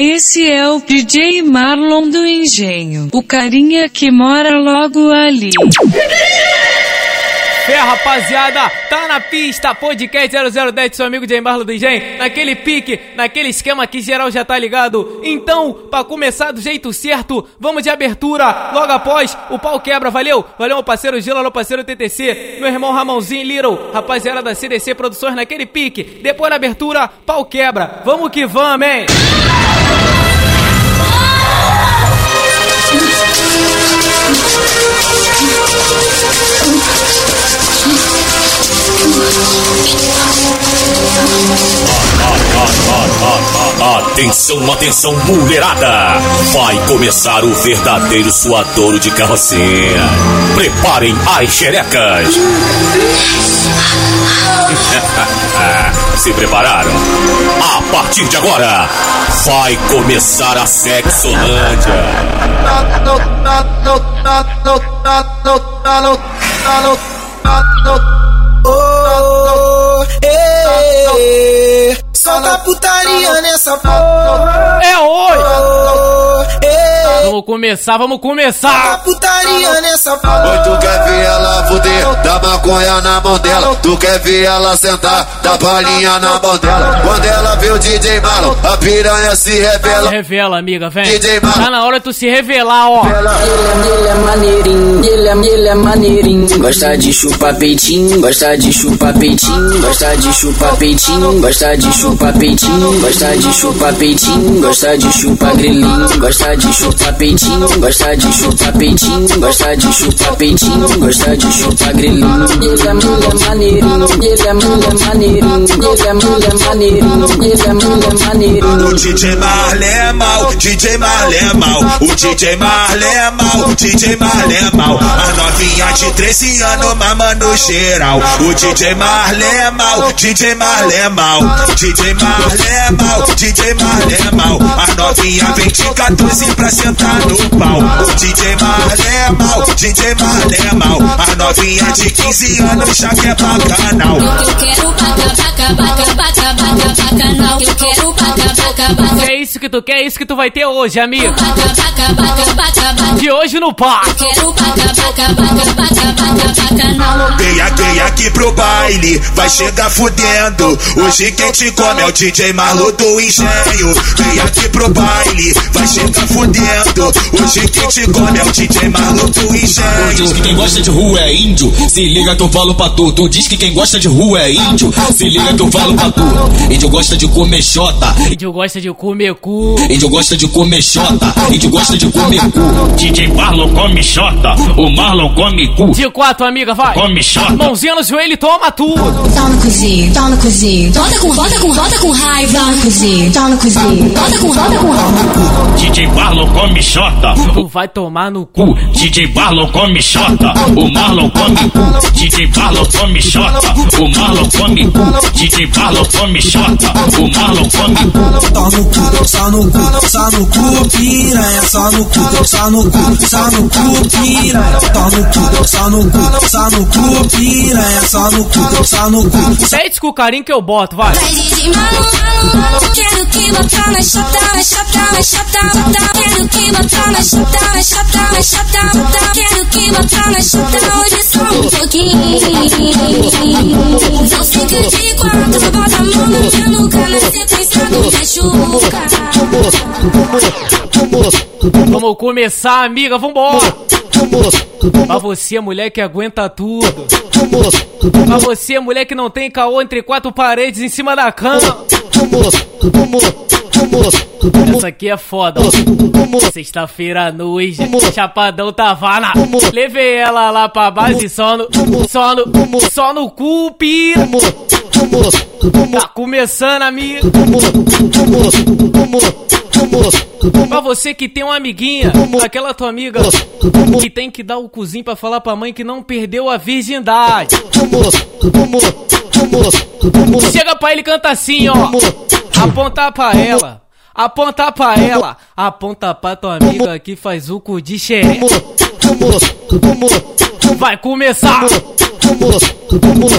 Esse é o DJ Marlon do Engenho, o carinha que mora logo ali. Fé, rapaziada, tá na pista, podcast 0010, seu amigo Jay Marlon do Engenho, naquele pique, naquele esquema que geral já tá ligado. Então, pra começar do jeito certo, vamos de abertura, logo após, o pau quebra, valeu? Valeu, meu parceiro Gila, meu parceiro TTC, meu irmão Ramonzinho Little, rapaziada da CDC Produções naquele pique. Depois da abertura, pau quebra, vamos que vamos, hein? Atenção, atenção, mulherada! Vai começar o verdadeiro suadouro de carrocinha. Preparem as xerecas. Se prepararam? A partir de agora, vai começar a Sexolândia. Oh, eh, solta putaria nessa porra. É hoje! Eh, Vamos começar, vamos começar! putaria nessa Oi, porra. tu quer ver ela fuder, dá maconha na mão dela. Tu quer ver ela sentar, dá balinha na mão dela. Quando ela vê o DJ Marlon, a piranha se revela. Revela, amiga, vem. DJ Marlon. Tá na hora tu se revelar, ó. Ele é, ele é maneirinho, ele é, ele é maneirinho. Gosta de chupar peitinho, gosta de chupar peitinho, gosta de chupar peitinho, gosta de chupar peitinho, gosta de chupar peitinho, gosta de chupar grelhinho, gosta de chupar peitinho, gosta de chupar peitinho, gosta de chupar peitinho, gosta de chupar grelhinho. Ele é, é maneirinho, ele é, é maneirinho, ele é, é maneirinho, ele é, é maneirinho. O DJ Marley é mal, DJ Marley é mal, o DJ Marley é mal, DJ Marley é mal. A novinha de 13 anos mamando geral. O DJ Marley é mal, DJ Marley é mal, DJ Marley é mal, DJ Marley é mal. A novinha vem de 14 pra sentar no pau. O DJ Marley é mal, DJ Marley é mal. A novinha de 15 anos já quer bacanal. Eu quero baca, baca, baca, baca, baca, bacanal. Eu quero baca, baca, baca, É isso que tu quer, é isso que tu vai ter hoje, amigo. baca, baca, baca, baca. De hoje no par. Eu quero baca, baca, baca, baca, baca, bacanal. Vem aqui, vem aqui pro baile, vai chegar fudendo. Hoje quem te come é o DJ Marlo do Engenho. Vem aqui pro baile, vai chegar fudendo. Hoje quem te come é o DJ Marlo do Diz Engenho. que quem gosta de rua é índio. Se liga que eu falo pra tu. Tu diz que quem gosta de rua é índio. Se liga que eu falo pra tu. Índio gosta de comer xota. Índio gosta de comer cu. Índio gosta de comer xota. Índio gosta de comer cu. DJ Marlon come xota, o Marlon come cu, De quatro, amiga, vai. come xota. Mãozinha no joelho e toma tudo. Tá no cozinho, tá no cozinho. Bota com, bota com, bota com raiva. Tá no cozinho, tá no cozinho. Bota com, bota com raiva. DJ Marlon come xota, Tu vai tomar no cu. DJ Marlon come xota, o Marlon come cu. DJ Marlon come xota, o Marlon come cu. DJ Marlon come xota, o Marlon come cu. Só no cu, só no cu, só no cu, piranha. Só no cu, só no cu, só no cu, piranha. Só no cu, só no cu, só no cu, piranha. Só no cu, só no cu. Sente com o carinho que eu boto, vai. Vai DJ Marlon, Marlon. Quero que botar na chata, na chata, na chata, chata. Quero que botar na chata, na chata, na chata, chata. Quero que botar na chata hoje só um pouquinho. São cinco de quatro, bota a mão na minha nuca, na sequência do machuca. Vamos começar, amiga, vambora. Pra você, mulher que aguenta tudo. Pra você, mulher que não tem caô entre quatro paredes em cima da cama. Essa aqui é foda. Sexta-feira à noite, Chapadão Tavana. Levei ela lá pra base só no, só no, só no. Tá começando, amigo. Pra você que tem uma amiguinha, aquela tua amiga que tem que dar o cozinho pra falar pra mãe que não perdeu a virgindade. Chega pra ele e canta assim, ó aponta pra ela, aponta pra ela, aponta pra tua amiga que faz o cu de xeré. Vai começar!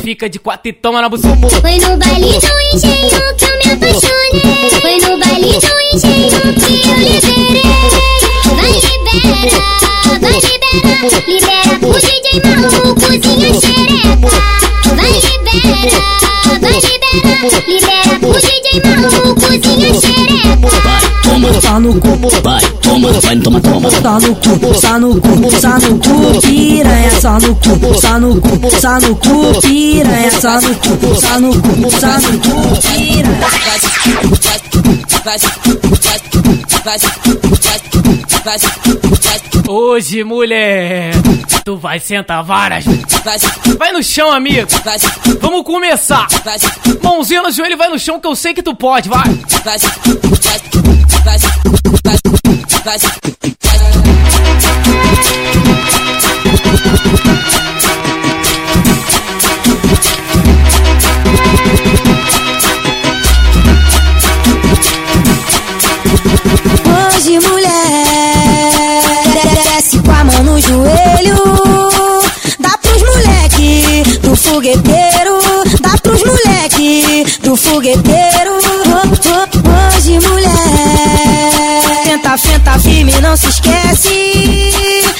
Fica de quatro e toma na buceta. Foi no baile tão engenho que eu me apaixonei. Foi no baile tão engenho que eu liberei. Vai libera, vai libera, libera o DJ malucozinho xereca. Vai libera vai liberar, libera o DJ malucozinho xereca. Toma, tá no cu, vai, toma, vai, toma, toma. Tá no cu, tá no cu, tá no cu, piranha, tá no cu, tá no cu, tá no cu, piranha, tá no cu, tá no cu, tá no cu, piranha. Hoje, mulher, tu vai sentar várias. Vai no chão, amigo. Vamos começar. Mãozinha no joelho, vai no chão que eu sei que tu pode, vai. Joelho. Dá pros moleque do fogueteiro. Dá pros moleque do fogueteiro. Hoje, mulher, tenta, tenta firme, não se esquece.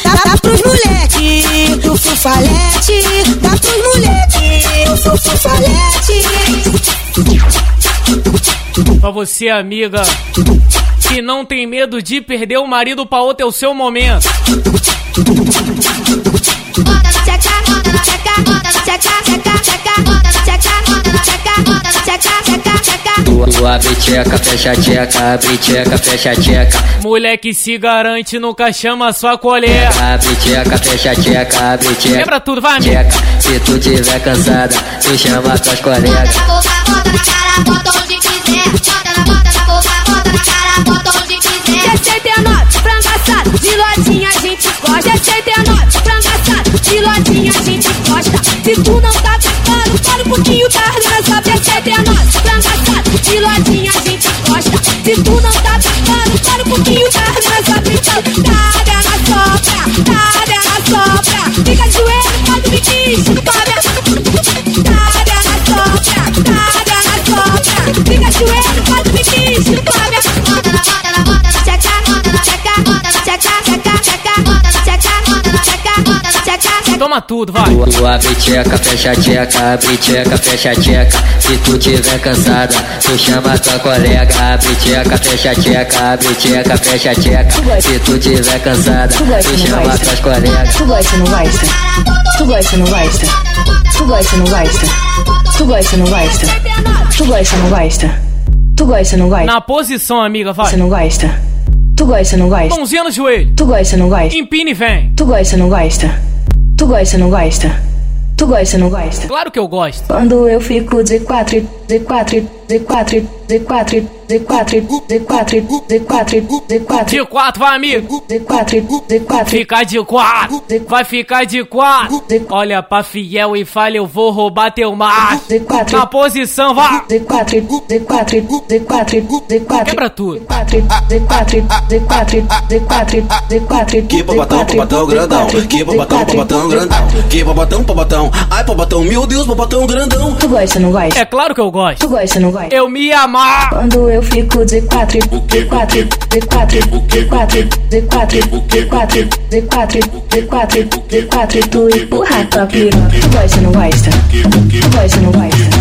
Dá, dá pros moleque do fufalete. Dá pros moleque do fufalete. Pra você, amiga, que não tem medo de perder o marido pra outro é o seu momento. Abre tcheca, fecha tcheca, abre tcheca, fecha tcheca. Moleque se garante, nunca chama sua colher. Abre tcheca, fecha tcheca, abre tcheca. Quebra tudo, vai, tcheca. Se tu tiver cansada, tu chama tuas colegas. Bota na boca, bota na cara, bota onde quiser. Bota na bota na boca, bota na cara. Adriana. Toma tudo, vai. Tua bicheca, fecha a tcheca, bicheca, fecha a tcheca. Se tu tiver cansada, tu chama tua colega. Bicheca, fecha a tcheca, bicheca, fecha a tcheca. Se tu tiver cansada, tu chama tuas colegas. Tu gosta, não gosta? Tu gosta, não gosta? Tu gosta, não gosta? Tu gosta, não gosta? Tu gosta, não gosta? Tu gosta, não gosta? Na posição, amiga, vai. Você não gosta? Tu gosta, não gosta? Mãozinha no joelho. Tu gosta, não gosta? Empine e vem. Tu gosta, não gosta? Tu gosta, não gosta? Tu gosta, não gosta? Claro que eu gosto. Quando eu fico Z4, Z4, Z4, Z4, Z4, Z4, Z4, Z4. De quatro, vai, amigo. Z4, Z4. Fica de quatro. Vai ficar de quatro. Olha pra fiel e fala, eu vou roubar teu macho. Z4. Na posição, vai. Z4, Z4, Z4, Z4. Quebra tudo. Z4, Z4, Z4, Z4, Z4. Que babatão, babatão grandão. Que babatão, babatão grandão. Que babatão, babatão. Ai, babatão, meu Deus, babatão grandão. Tu gosta, não gosta? É claro que eu gosto. Tu gosta, não gosta? Eu me amar. Quando eu fico Z4, Z4, Z4, Z4, Z4, Z4, Z4, Z4, Z4, tu empurra tua piroca. Tu gosta, não gosta? Tu gosta, não gosta?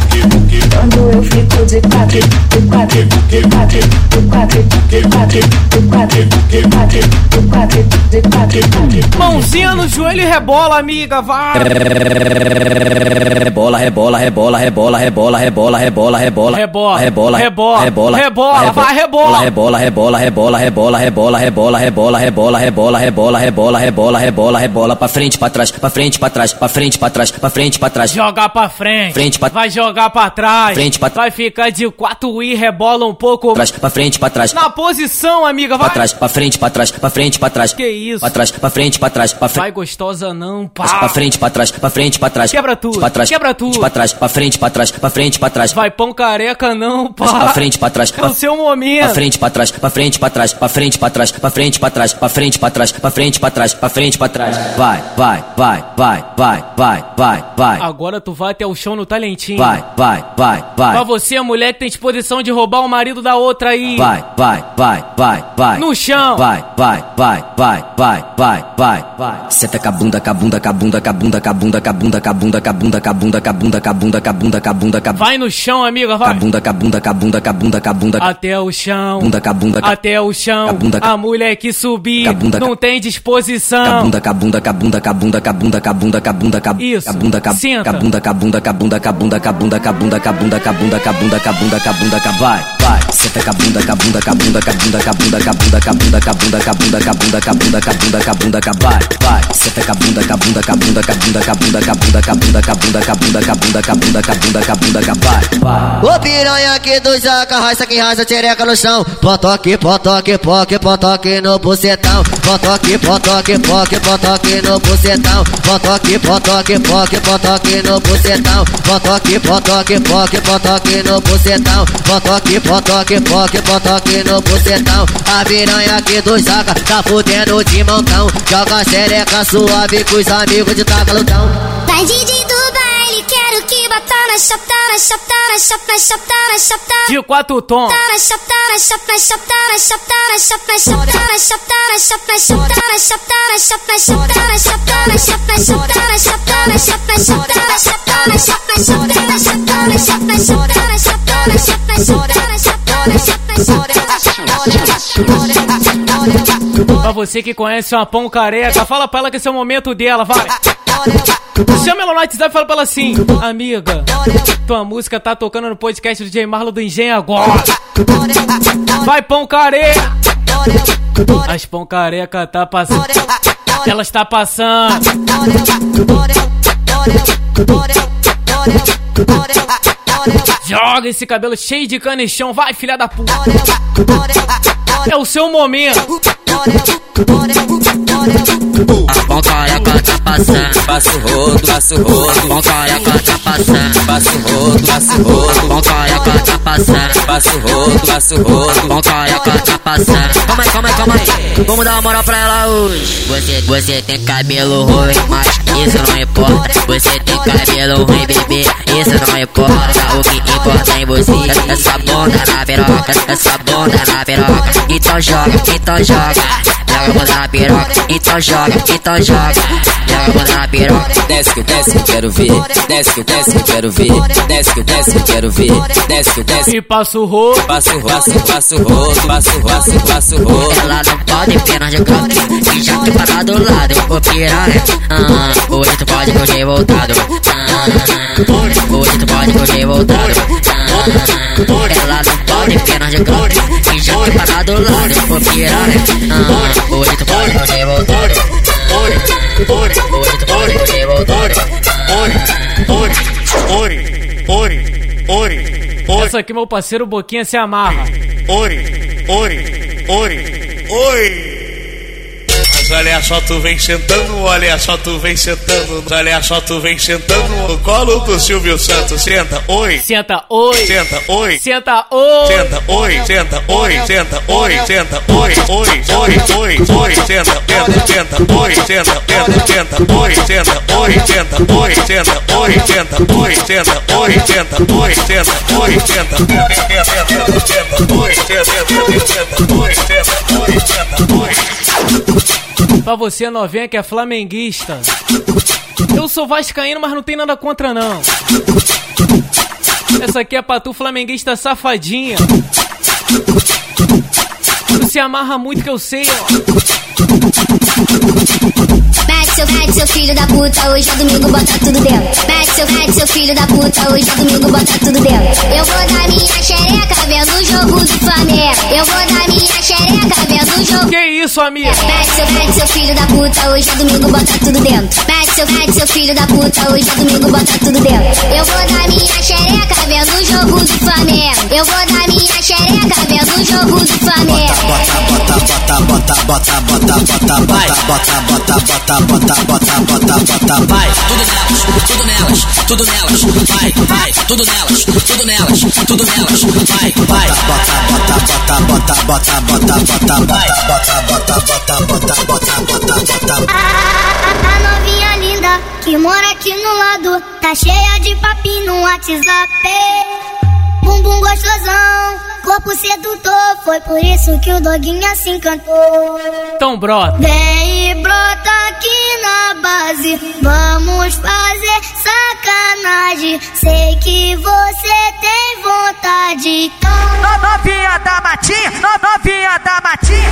Quando eu fico Z4, Z4, Z4, Z4, Z4, Z4, Z4, Z4, Z4, Z4. Mãozinha no joelho e rebola, amiga, vai. Rebola, rebola, rebola, rebola, rebola, rebola, rebola, rebola. Rebola, rebola, rebola, rebola, rebola, vai, rebola. Rebola, rebola, rebola, rebola, rebola, rebola, rebola, rebola, rebola, rebola, rebola, rebola, rebola, rebola, pra frente, pra trás, pra frente, pra trás, pra frente, pra trás, pra frente, pra trás. Jogar pra frente. Frente pra- Vai jogar pra trás. Frente pra- Vai ficar de quatro e rebola um pouco. Trás, pra frente, pra trás. Na posição, amiga, vai. Pra trás, pra frente, pra trás, pra frente, pra trás. Que isso? Pra trás, pra frente, pra trás, pra frente. Vai gostosa não, pá. Pra frente, pra trás, pra frente, pra trás. Quebra tudo, Pra trás, quebra tudo. Pra trás, pra frente, pra trás, pra frente, pra trás. Vai pão careca não, pá. Pra frente, pra trás. É o seu momento. Pra frente, pra trás, pra frente, pra trás, pra frente, pra trás, pra frente, pra trás, pra frente, pra trás, pra frente, pra trás, pra frente, pra trás. Vai, vai, vai, vai, vai, vai, vai, vai. Agora tu vai até o chão no talentinho. Vai, vai, vai, vai, vai. Pra você, mulher que tem disposição de roubar o marido da outra aí. Vai, vai, vai, vai, vai. No chão. Vai, vai, vai, vai, vai, vai, vai, vai. Senta com a bunda, com a bunda, com a bunda, com a bunda, com a bunda, com a bunda, com a bunda, com a bunda, com a bunda, com a bunda, com a bunda, com a bunda, com a bunda, com a bunda. Vai no chão, amiga, vai. Com a bunda, com a bunda, com a bunda, com a bunda, com a bunda. Até o chão. Bunda, com a bunda. Até o chão. A mulher que subir não tem disposição. Com a bunda, com a bunda, com a bunda, com a bunda, com a bunda, com a bunda, com a bunda, com a bunda. Isso. Senta. Com a bunda, com a bunda, com a bunda, com a bunda, com a bunda, com a bunda, com a bunda cabunda, cabunda, cabunda, cabunda, cabunda, cabunda, vai vai. Senta cabunda, cabunda, cabunda, cabunda, cabunda, cabunda, cabunda, cabunda, cabunda, cabunda, cabunda, cabunda, cabunda, cabai. Vai. cabunda, cabunda, cabunda, cabunda, cabunda, cabunda, cabunda, cabunda, cabunda, cabunda, cabunda, cabunda, cabunda, cabunda, cabai. Vai. Ô piranha aqui do jaca, raça que raça, xereca no chão. Potoque, potoque, poque, potoque no bucetão. Potoque, potoque, poque, potoque no bucetão. Potoque, potoque, poque, potoque no bucetão. Potoque, potoque, poque, potoque no bucetão. Potoque, potoque toque, toque, toque no bucetão. A piranha aqui do saca, tá fudendo de montão. Joga xereca suave com os amigos de taca. Vai, de quatro tons. Pra você que conhece uma pão careca, fala pra ela que esse é o momento dela, vai. Chama é ela no WhatsApp e fala pra ela assim: Amiga, tua música tá tocando no podcast do J. Marlon do Engenho agora. Vai, pão careca. As pão careca tá passando. Ela está passando. Joga esse cabelo cheio de canichão, vai filha da puta. É o seu momento. A pão careca tá passando, passa o rodo, passa o rodo. Careca tá passando, passa o rodo, passa o rodo. Careca tá passando, passa o rodo, passa o rodo. Careca tá passando. Calma aí, calma aí, calma aí. Vamos dar uma moral pra ela hoje. Você, você tem cabelo ruim, mas isso não importa. Você tem cabelo ruim, bebê, isso não importa. O que importa em você é essa bunda na piroca, essa bunda na piroca. Então joga, então joga. Joga bunda na piroca, então joga, então joga. Joga bunda na piroca. Desce que eu desce que eu quero ver. Desce que eu desce que eu quero ver. Desce que eu desce que eu quero ver. Desce que desce. E passa o rodo. Passa o rodo, passa o rodo, passa o rodo, passa o rodo. Ela não pode pode piranha de tudo. Se já que passado tá do lado, o piranha. Ah, hoje tu pode que voltado, revoltado. Ah, hoje tu pode que eu revoltado. Ah, ela não pode piranha de tudo. e já tu passar tá do lado, ô piranha. Ah, hoje tu pode que voltado, revoltado. Hoje tu pode que eu revoltado. Essa aqui, meu parceiro Boquinha se amarra. Ori, ori, ori. Oi. Olha só, tu vem sentando, olha só, tu vem sentando, olha só, tu vem sentando no colo do Silvio Santos. Senta, oi. Senta, oi. Senta, oi. Senta, oi. Senta, oi. Senta, oi. Senta, oi. Senta, oi. Oi, oi, oi, oi. Senta, senta, senta, oi. Senta, senta, senta, oi. Senta, oi. Senta, oi. Senta, oi. Senta, oi. Senta, oi. Senta, oi. Senta, oi. Senta, senta, oi. Senta, senta, oi. Senta, oi. Senta, oi. Pra você novinha que é flamenguista. Eu sou vascaíno, mas não tem nada contra não. Essa aqui é pra tu flamenguista safadinha. Tu se amarra muito que eu sei, ó. Mete seu, mete seu filho da puta, hoje é domingo, bota tudo dentro. Mete seu, mete seu filho da puta, hoje é domingo, bota tudo dentro. Eu vou dar minha xereca vendo o jogo do Flamengo. Eu vou dar minha xereca vendo o jogo. Que isso, amigo? Mete seu, mete seu filho da puta, hoje é domingo, bota tudo dentro. Mete seu, mete seu filho da puta, hoje é domingo, bota tudo dentro. Eu vou dar minha xereca vendo o jogo do Flamengo. Eu vou dar minha xereca vendo o jogo do Flamengo. Bota, bota, bota, bota, bota, bota, bota, bota, bota, bota, bota, bota, bota, bota, vai. Tudo nelas, tudo nelas, tudo nelas. Vai, vai. Tudo nelas, tudo nelas, tudo nelas. Vai, vai. Bota, bota, bota, bota, bota, bota, vai. Bota, bota, bota, bota, bota, bota, bota. A novinha linda que mora aqui no lado tá cheia de papinho no WhatsApp. Bumbum gostosão, corpo sedutor, foi por isso que o doguinho assim cantou. Então brota. Vem e brota aqui na base, vamos fazer sacanagem. Sei que você tem vontade. Então, Novinha da matinha, no- novinha da matinha.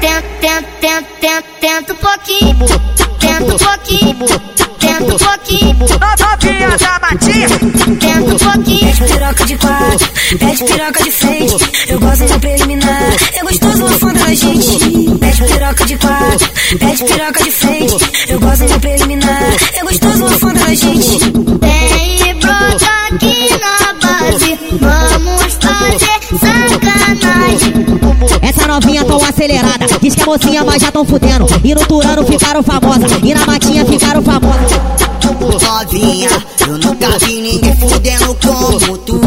tenta, tenta, tenta, tenta um pouquinho. Tenta um pouquinho. Tenta um pouquinho. Novinha da matinha. Tenta um pouquinho. Pede piroca de quatro, pede piroca de frente. Eu gosto de preliminar, é gostoso a foda da gente. Pede piroca de quatro, pede piroca de frente. Eu gosto de preliminar, é gostoso a foda da gente. Vem e brota aqui na base, vamos fazer sacanagem. Essa novinha tão acelerada, diz que é mocinha, mas já tão fudendo. E no Turano ficaram famosas, e na Matinha ficaram famosas. Novinha, eu nunca vi ninguém fudendo como tu.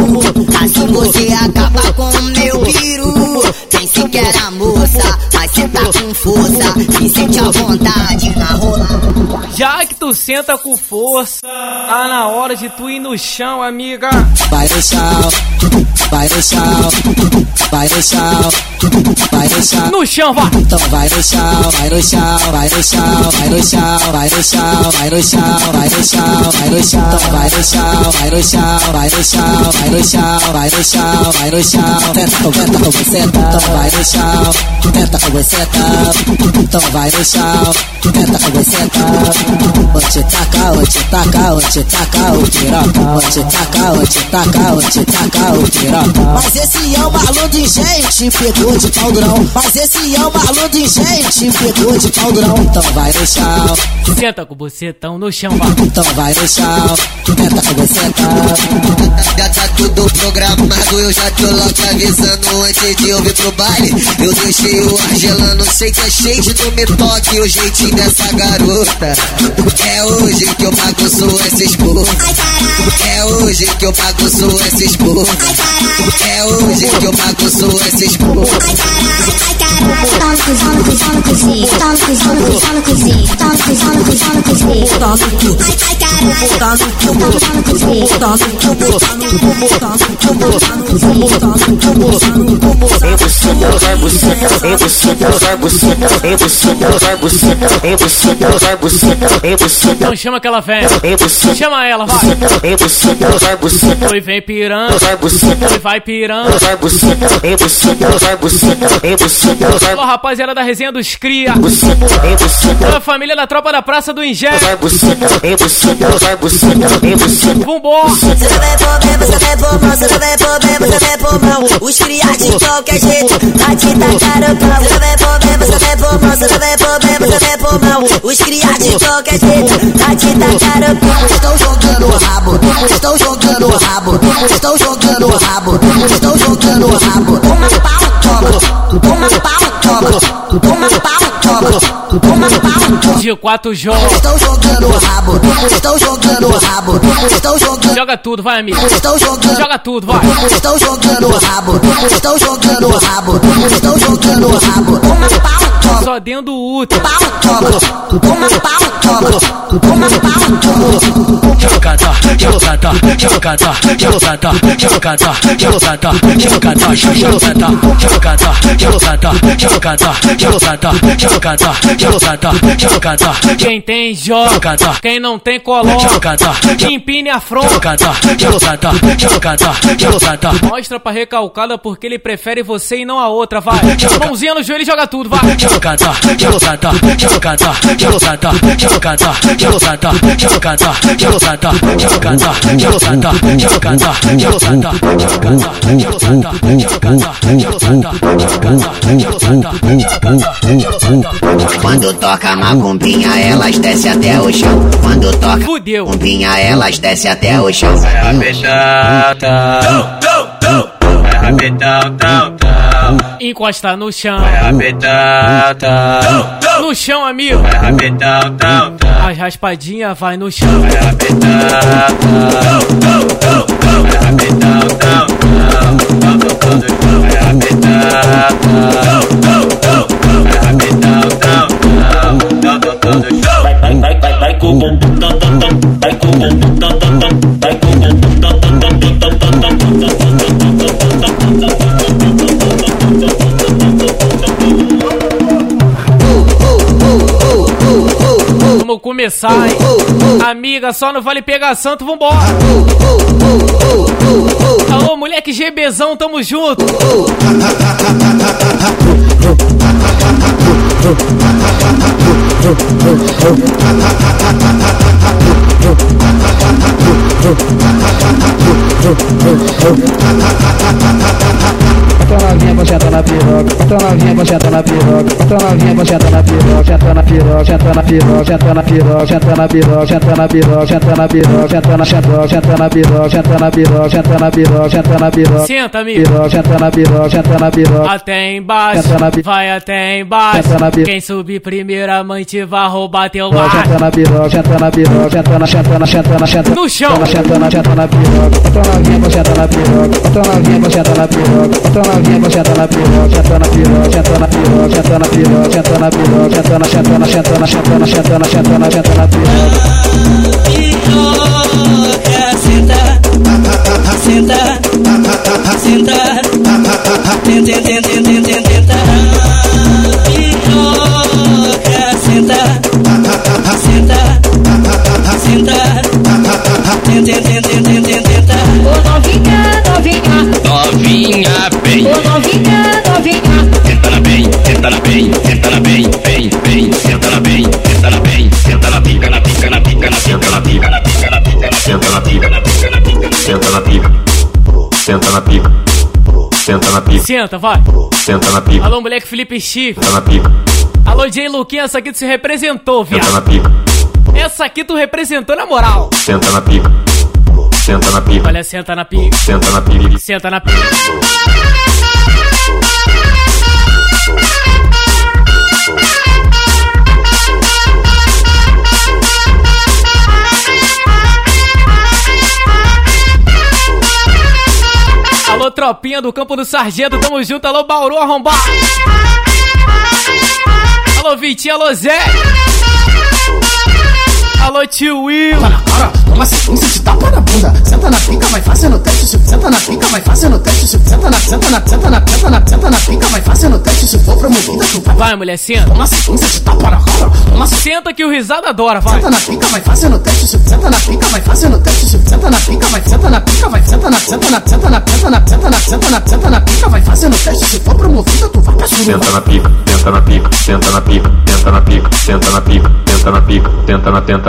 Assim você acaba com o meu peru. Pensei que era moça, mas cê tá com força. Me sente à vontade na rola. Já que tu senta com força, tá na hora de tu ir no chão, amiga. Vai no chão, vai no chão, vai no chão, vai no chão. No chão, vai. Então vai no chão, vai no chão, vai no chão, vai no chão, vai no chão, vai no chão, vai no chão, vai no chão. Então vai no chão, vai no chão, vai no chão, vai no chão, vai no chão, vai no chão. Tenta com tenta com você, então vai no chão, tenta com você, então. Então vai no chão, tenta com você, então. Te vou te tacar, vou te tacar o piroca. Te vou te tacar, vou te tacar o piroca. Mas esse é o maluco de gente, pegou de pau durão. Mas esse é o maluco de gente, pegou de pau durão. Então vai no chão, Senta com o bucetão no chão, vai. então vai no chão, tenta com você, então. Já tá tudo programado, eu já tô logo avisando antes de eu vir pro baile. Eu deixei o ar gelando, sei que é cheio de me toque o jeitinho dessa garota. É hoje que eu bagunço esses burros. É hoje que eu bagunço esses burros. É hoje que eu bagunço esses burros. Toma então chama aquela velha. Chama ela, vai. Oi, vem pirando. Oi, vai pirando. Alô, rapaziada da resenha dos Cria. da família da tropa da Praça do Ingé. Vambora. Você vai pro você vai pro você vai pro bem, você. Os Cria de qualquer jeito, vai te tacar o pau. Você vai pro bem, você vai pro você vai pro. Os criados de qualquer jeito, a te tacar o pau. Estão jogando o rabo, estão jogando o rabo, estão jogando o rabo, estão jogando o rabo. Toma pau, toma, toma pau, toma, toma pau, toma, toma pau, toma. De quatro jogos. Estão jogando o rabo, estão jogando o rabo, estão jogando. Joga tudo, vai, amigo. Estão jogando. Joga tudo, vai. Estão jogando o rabo, estão jogando o rabo, estão jogando o rabo. Toma pau, toma. Só dentro do útero. Pau, toma. Toma pau, toma. Toma pau, toma. Jogada, jogada, jogada, jogada, jogada, jogada, jogada, jogada, jogada, jogada, jogada, jogada, jogada, jogada, jogada. Quem tem, joga. Quem não tem, coloca. Empine a jogada, jogada, jogada. Mostra pra recalcada porque ele prefere você e não a outra, vai. Mãozinha no joelho e joga tudo, vai. Jogada, jogada, jogada, jogada, jogada, jogada, jogada, jogada, jogada, jogada, jogada, jogada, jogada, Quando toca macumbinha, elas descem até o chão. Quando toca Fudeu. macumbinha, elas descem até o chão. Encosta no chão. No chão, amigo. Vai. As raspadinha vai no chão. Vai. Vai. Vai. Vai. Vai, vai, vai, vai, vai com o bumbum, tão. começar, hein? Amiga, só não vale pegar santo, vambora! Alô, moleque GBzão, tamo junto! Tá novinha, você tá na piroca. na novinha, você tá na piroca. na novinha, você tá na piroca. Já tô na piroca, já tô na piroca, já tô na piroca, já tô na piroca, já tô na piroca, já tô na piroca, já tô na piroca, já tô na piroca, já tô na piroca, já tô na piroca, já tô na piroca. Senta, amigo. Já tô na piroca, já tô na piroca. Até embaixo, vai até embaixo. Quem subir primeiro, a mãe te vai roubar teu bar. Já tô na piroca, já tô na piroca, já tô na chatana, chatana, chatana. No chão. Tá na chatana, chatana, piroca. Você tá na piroca. Tá novinha, você tá na piroca novinha senta na piroca, senta na piroca, senta na piroca, senta na piroca, senta na piroca, senta na senta na senta na senta na senta na senta na senta na piroca. Senta, senta, senta, senta, senta, senta, senta, senta senta na bem, senta na bem, bem, bem, senta na bem, senta na bem, senta na pica, na pica, na pica, na pica, na pica, na pica, na pica, senta na pica, na pica, na pica, senta na pica, senta na pica, senta na pica, senta, vai, senta na pica. Alô, moleque Felipe Chi, senta na pica. Alô, Jay Luquinha, essa aqui tu se representou, viado. Senta na pica. Essa aqui tu representou na moral. Senta na pica. Senta na pica. Olha, senta na pica. Senta na pica. Senta na pica. Alô, tropinha do campo do sargento, tamo junto. Alô, Bauru arrombado. Alô, Vitinho, alô, Zé. Alô, tio Will. para na cara, toma sequência de tapa na bunda. Senta na pica, vai fazendo teste. Senta na pica, vai fazendo teste. Senta na, senta na, senta na, senta na, senta na pica, vai fazendo teste. Se for promovida, tu vai. Vai, mulher, senta. Toma sequência de tapa na cara. Toma senta que o risada adora, vai. Senta na pica, vai fazendo teste. Senta na pica, vai fazendo teste. Senta na pica, vai, senta na pica, vai, senta na, senta na, senta na, senta na, senta na, senta na, senta na pica, vai fazendo teste. Se for promovida, tu vai pra sua. Senta na pica, senta na pica, senta na pica, senta na pica, senta na pica, senta na pica, tenta na, tenta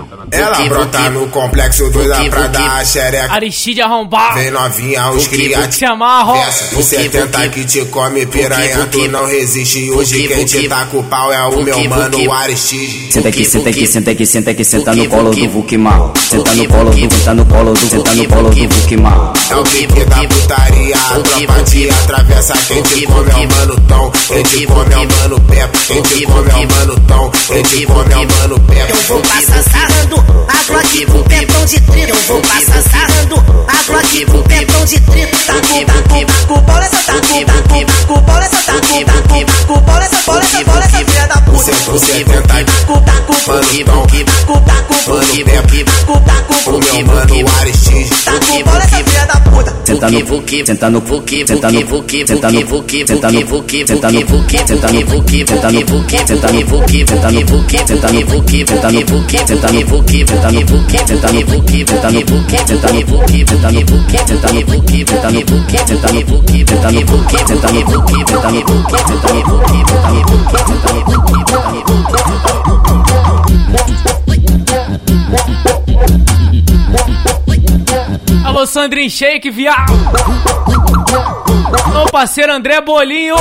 Ela brota no complexo doida pra dar a xereca. Aristide arrombado. Vem novinha, os criados. Se amarram. Por 70 que te come piranha, tu não resiste. Hoje quem te tá com o pau é o meu mano Aristide. Senta aqui, senta aqui, senta aqui, senta aqui, senta no colo do Vukimar. Senta no colo do, senta no colo do, senta no colo do Vukimar. É o pique da putaria, a tropa te atravessa. Quem te come é o mano Tom, quem te come é o mano Pepe. Quem te come é o mano Tom, quem te come é o mano Pepe. Eu vou passar sarrando a Glock com pepão de trito. Eu vou passar sarrando a Glock com pepão de trito. Taco, taco, taco, bola essa taco, taco, taco, bola essa taco, taco, taco, bola essa, bola essa, bola essa filha da puta. Por 70 Taco, taco, mano taco, Tom, taco, mano Pepe. taco, taco, O meu mano Aristide. taco, bola essa filha da puta. Senta no Vuki, senta no Vuki, senta no Vuki, senta no Vuki, senta no Vuki, senta no Vuki, senta no Vuki, senta no Vuki, senta no Vuki, senta no Vuki, senta no Vuki, senta no Vuki, senta no Vuki, senta no Vuki, Alô, Sandrin Shake, viado. Meu parceiro André Bolinho.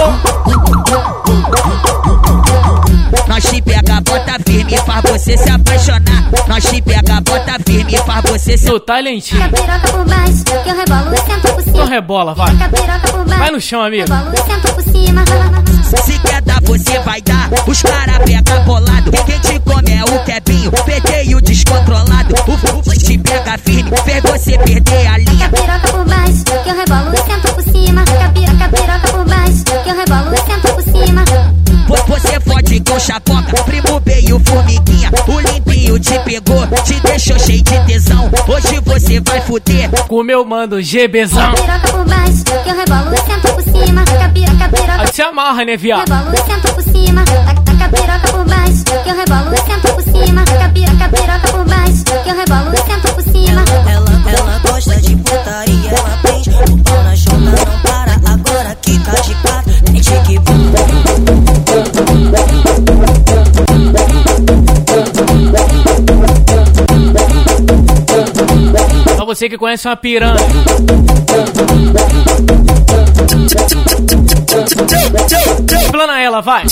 Nós te pega, bota firme, faz você se apaixonar. Nós te pega, bota firme, faz você se. Talentinho. Por baixo, que eu rebolo, senta por Então cima. rebola, vai. Vai no chão, amigo. rebolo, senta por cima. Se quer dar, você vai dar. Os cara pega bolado. Quem te come é o Kebinho. Peguei descontrolado. O fufo te pega firme. Fez você perder a linha. Piroca por baixo, que eu rebolo, senta por cima. Piroca, piroca por baixo, que eu rebolo, senta por cima. Vo- Você fode com chapoca. Primo veio formiguinha. O limpinho te pegou. Te deixou cheio de tesão. Hoje você vai fuder. Com o meu mando GBzão. Piroca por baixo, que eu rebolo, senta por cima. Piroca, piroca, Aí se amarra, né, viado? rebolo, por cima. Taca piroca por baixo, que eu rebolo, por cima. Piroca, piroca por baixo, que eu rebolo, por cima. Ela, ela gosta de putaria, ela prende o pau na chota, não para. Agora que tá de quatro, tem tique bum. Você que conhece uma piranha. Plana ela, vai.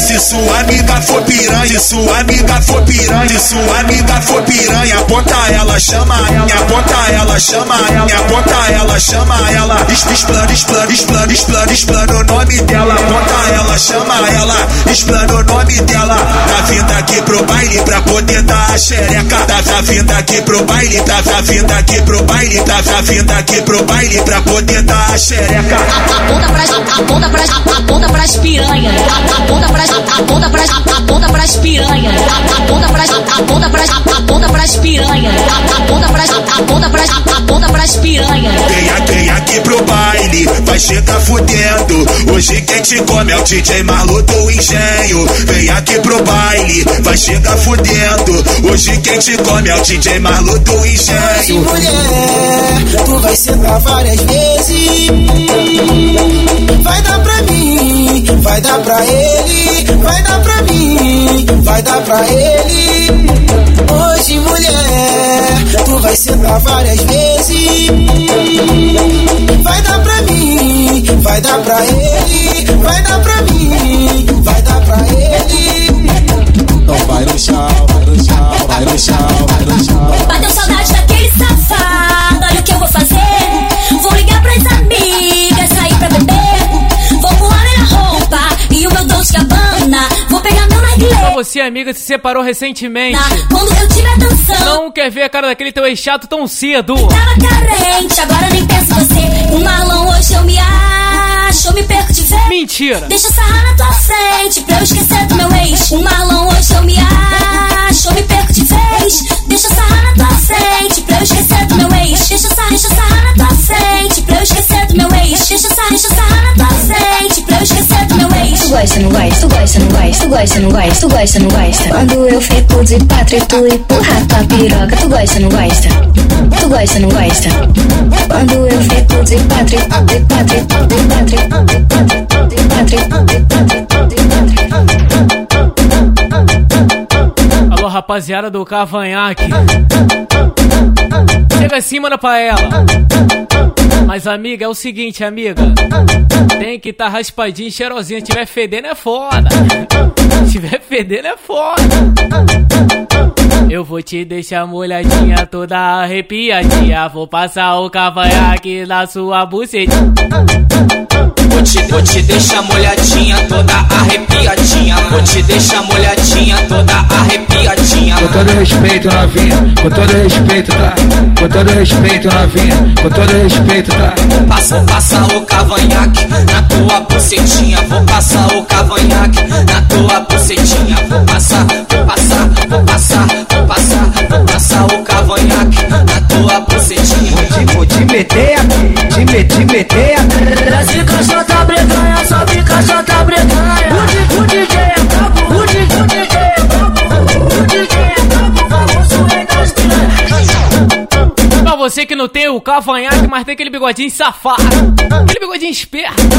Se sua amiga for piranha, se sua amiga for piranha, se sua amiga for piranha, aponta ela, chama ela, aponta ela, chama ela, aponta ela, chama ela, explana, explana, explana, explana, explana o nome dela, aponta ela, chama ela, explana o nome dela, tá vindo aqui pro baile pra poder dar a xereca, tá, tá vindo aqui pro baile, tá, tá vindo aqui pro baile, tá, tá vindo aqui pro baile pra poder dar a xereca. Aponta pras, aponta pras, aponta pras piranha. Aponta pras, aponta pras, aponta pras piranha. Aponta pras, aponta pras, aponta pras piranha. Aponta pras, aponta pras, aponta pras piranha. Vem aqui, vem aqui pro baile, vai chegar fudendo. Hoje quem te come é o DJ Marlo do Engenho. Vem aqui pro baile, vai chegar fudendo. Hoje quem te come é o DJ Marlo do Engenho. mulher, tu vai sentar várias vezes. Vai dar pra mim, vai dar pra ele, vai dar pra mim, vai dar pra ele. Hoje, mulher, tu vai sentar várias vezes. Vai dar pra mim, vai dar pra ele, vai dar pra mim, vai dar pra ele. Então vai no chão, vai no chão, vai no chão, vai no chão. Bateu saudade daquele você, amiga, se separou recentemente. Quando eu tiver dançando. Não quer ver a cara daquele teu ex-chato tão cedo. Tava carente, agora nem penso você. Um malão hoje eu me acho, eu me perco de ver. Mentira. Deixa eu sarrar na tua frente pra eu esquecer do meu ex. Um malão hoje eu me acho, eu me perco de vez. Deixa eu sarrar gosta, não gosta, tu gosta, não gosta, tu gosta, não gosta, tu gosta, não gosta. Quando eu fico de quatro e tu empurra tua piroca, tu gosta, não gosta, tu gosta, não gosta. Quando eu fico de quatro de quatro de quatro de quatro de quatro de Alô, rapaziada do Cavanhaque. Chega assim, manda pra ela. Mas, amiga, é o seguinte, amiga. Tem que tá raspadinho, cheirosinho. Tiver fedendo, é foda. Tiver fedendo, é foda. Eu vou te deixar molhadinha, toda arrepiadinha. Vou passar o cavanhaque na sua bucetinha. Vou te, vou te deixar molhadinha, toda arrepiadinha. Vou te deixar molhadinha, toda arrepiadinha. Com todo respeito, novinha, com todo respeito, tá? Com todo respeito, novinha, com todo respeito, tá? Passa, passa o cavanhaque na tua bucetinha. Vou passar o cavanhaque na tua bucetinha. Vou passar, vou passar, vou passar, vou passar, tua bucetinha. Vou te, vou te meter aqui, te te meter aqui. Desce caixota breganha, sobe caixota breganha. O, o DJ é brabo, o, o DJ é brabo, o DJ é brabo, piranhas. Pra você que não tem o cavanhaque, mas tem aquele bigodinho safado. Aquele bigodinho esperto.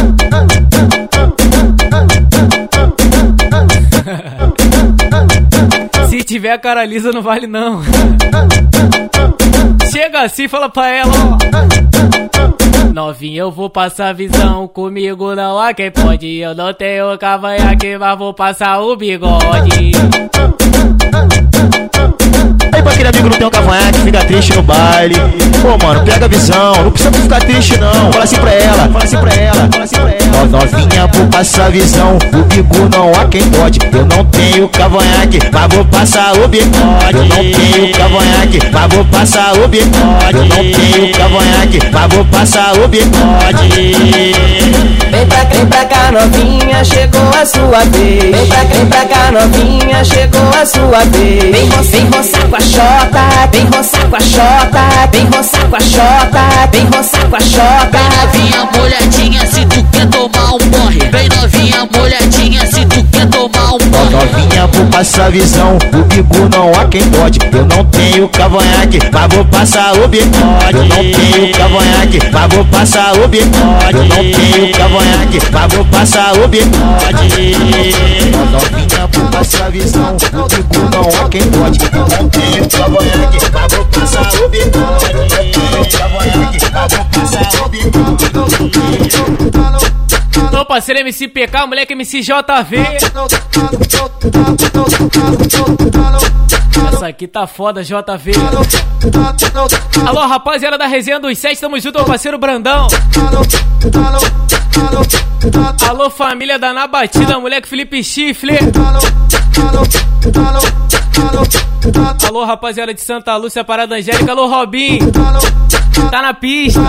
Se tiver a cara lisa, não vale não. Chega assim, fala pra ela, ó. Novinha, eu vou passar visão, comigo não há quem pode. Eu não tenho cavanhaque, mas vou passar o bigode. Aquele amigo não tem um cavanhaque, fica triste no baile. Pô, mano, pega a visão, não precisa ficar triste não. Fala assim pra ela, fala assim pra ela, fala assim pra ela. Ó, Novinha, vou passar a visão, o bico não há quem pode. Eu não tenho cavanhaque, mas vou passar o bigode. Eu não tenho cavanhaque, mas vou passar o bigode. Eu não tenho cavanhaque, mas vou passar o bigode. Vem pra, vem pra cá, novinha, chegou a sua vez. Vem pra, vem pra cá, novinha, chegou a sua vez. Vem, ro vem roçar com a xota, vem roçar com a xota, vem roçar com a xota, vem roçar com a xota. Vem novinha, molhadinha, se tu quer tomar um porre. Vem novinha, molhadinha, se tu quer tomar um Ó, porre. Novinha, vou passar visão, o bico não há quem pode. Eu não tenho cavanhaque, mas vou passar o bigode. Eu não tenho cavanhaque, mas vou passar o bigode. Eu não tenho cavanhaque, mas vou passar o bigode. Novinha, vou passar visão, o bico não há quem pode. Eu não tenho cavanhaque, parceiro MC PK, moleque MC JV. Essa aqui tá foda, JV. Alô, rapaziada da resenha dos sete, tamo junto, meu parceiro Brandão. Alô, família da Na Batida, moleque Felipe Chifle. Alô, rapaziada de Santa Lúcia, Parada Angélica. Alô, Robin. Tá na pista.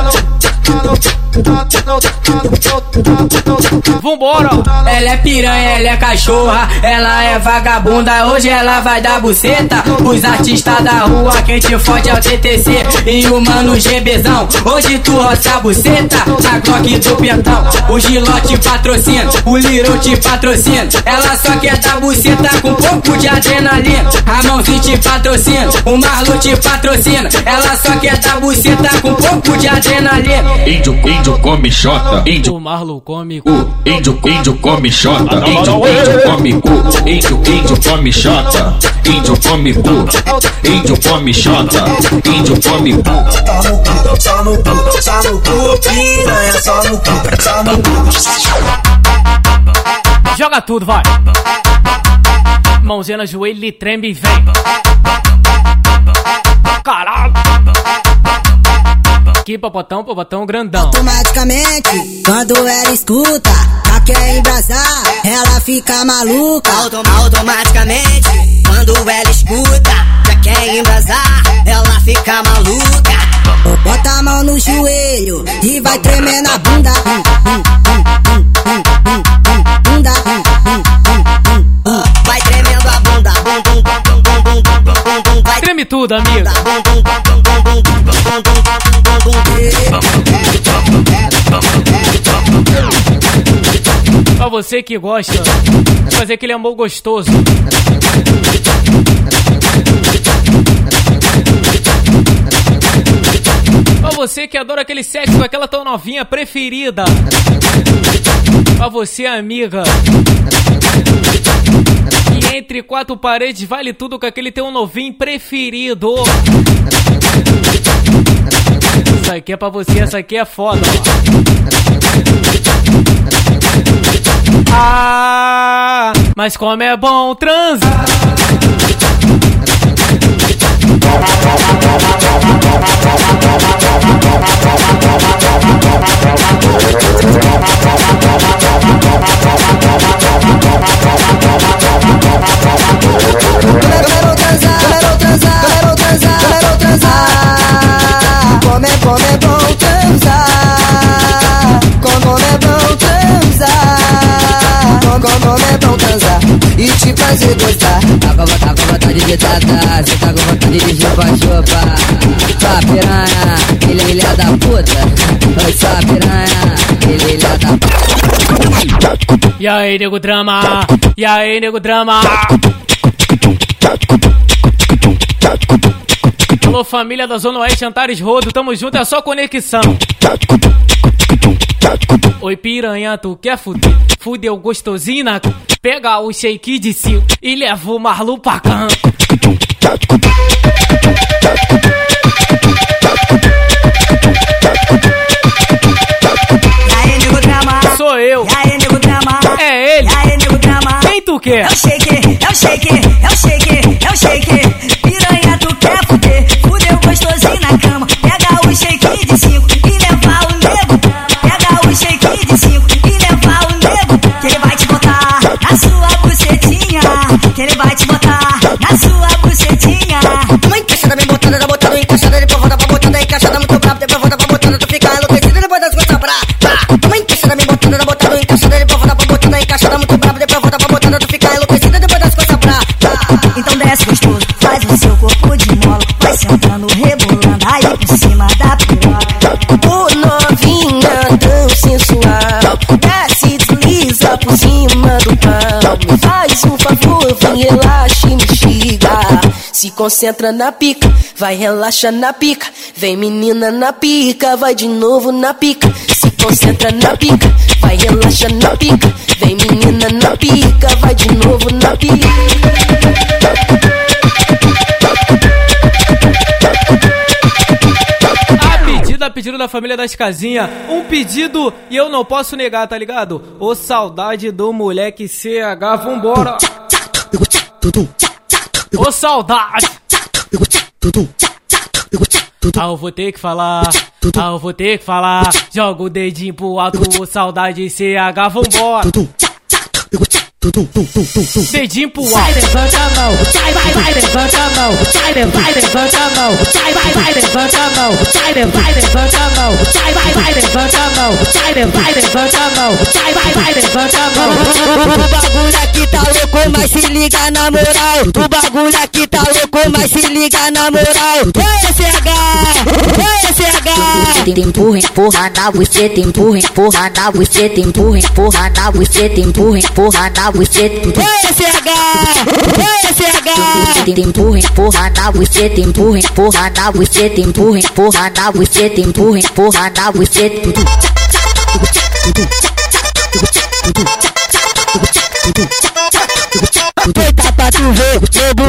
Vambora! Ela é piranha, ela é cachorra, ela é vagabunda. Hoje ela vai dar buceta. Os artistas da rua, quem te fode é o TTC e o mano GBzão. Hoje tu roça a buceta na Glock do Pentão. O Gilote patrocina, o Liro te patrocina. Ela só quer dar buceta com um pouco de adrenalina. A mãozinha te patrocina, o Marlo te patrocina. Ela só quer dar buceta com um pouco de adrenalina. Índio, índio come xota, índio, O Marlo come cu, índio, índio come xota, índio, índio come cu, índio, índio come xota, índio come cu, índio come xota, índio come cu. Só no cu, só no cu, piranha, só no cu, só no cu. Joga tudo, vai. Mãozinha no joelho, ele treme e vem. Caralho. Aqui, popotão, popotão grandão. Automaticamente, quando ela escuta, já quer embrasar, ela fica maluca. Autom automaticamente, quando ela escuta, já quer embrasar, ela fica maluca. Bota a mão no joelho e vai tremer na bunda. Bunda. Vai Treme tudo, amigo. Pra você que gosta, de fazer aquele amor gostoso. Pra você que adora aquele sexo com aquela tão novinha preferida. Pra você, amiga. Entre quatro paredes vale tudo com aquele teu novinho preferido. Isso aqui é pra você, essa aqui é foda. Ah, mas como é bom transar. Fazer gostar. Tá com, tá com vontade de tatar, cê tá com vontade de chupa-chupa. Sua piranha, ele é da puta. Sua piranha, ele é da puta. E aí, nego drama? E aí, nego drama? Alô, família da Zona Oeste, Antares Rodo, tamo junto, é só conexão. Oi, piranha, tu quer fuder? Fudeu gostosina, pega o shake de cinco e leva o Marlu pra cá. Sou eu. É ele. Quem tu quer? É shake, é o shake, é o shake, é o shake. Que ele vai te botar na sua bucetinha. Uma encaixada bem botada, já botando encaixada, depois volta pra botada, encaixada muito brabo, depois volta pra botada, tu fica enlouquecida, depois das coisas pra. pra. Uma encaixada bem botada, já botando encaixada, depois volta pra botada, encaixada muito brabo, depois volta pra botada, tu fica enlouquecida, depois das coisas pra. pra. Então desce gostoso, faz o seu corpo de mola. Vai sentando, rebolando aí por cima da piroca. Ô novinha tão sensual, desce, desliza por cima do pau. Me faz um favor, vem relaxa e me xiga. Se concentra na pica, vai relaxa na pica. Vem menina na pica, vai de novo na pica. Se concentra na pica, vai relaxa na pica. Vem menina na pica, vai de novo na pica. Pedido, a pedido da família das casinhas. Um pedido e eu não posso negar, tá ligado? Ô saudade do moleque CH, vambora. Ô saudade. Ah, eu vou ter que falar. Ah, eu vou ter que falar. Joga o dedinho pro alto, ô saudade CH, vambora. Dedinho pro alto. Vai, levanta a mão. Vai, vai, vai, levanta a mão. Vai, vai, levanta a mão. Vai, vai, vai, levanta a mão. Vai, vai, levanta a mão. Vai, vai, vai, levanta a mão. Vai, vai, levanta a mão. Vai, vai, vai, levanta a mão. O bagulho aqui tá louco, mas se liga na moral. O bagulho aqui tá louco, mas se liga na moral. Oi, CH! te empurra, empurra na você te empurra, empurra na você te empurra, empurra na você te empurra, empurra na você te empurra. Te empurra, empurra na você te empurra, empurra na você te empurra, empurra na você te empurra, empurra na você te empurra. Tu ver,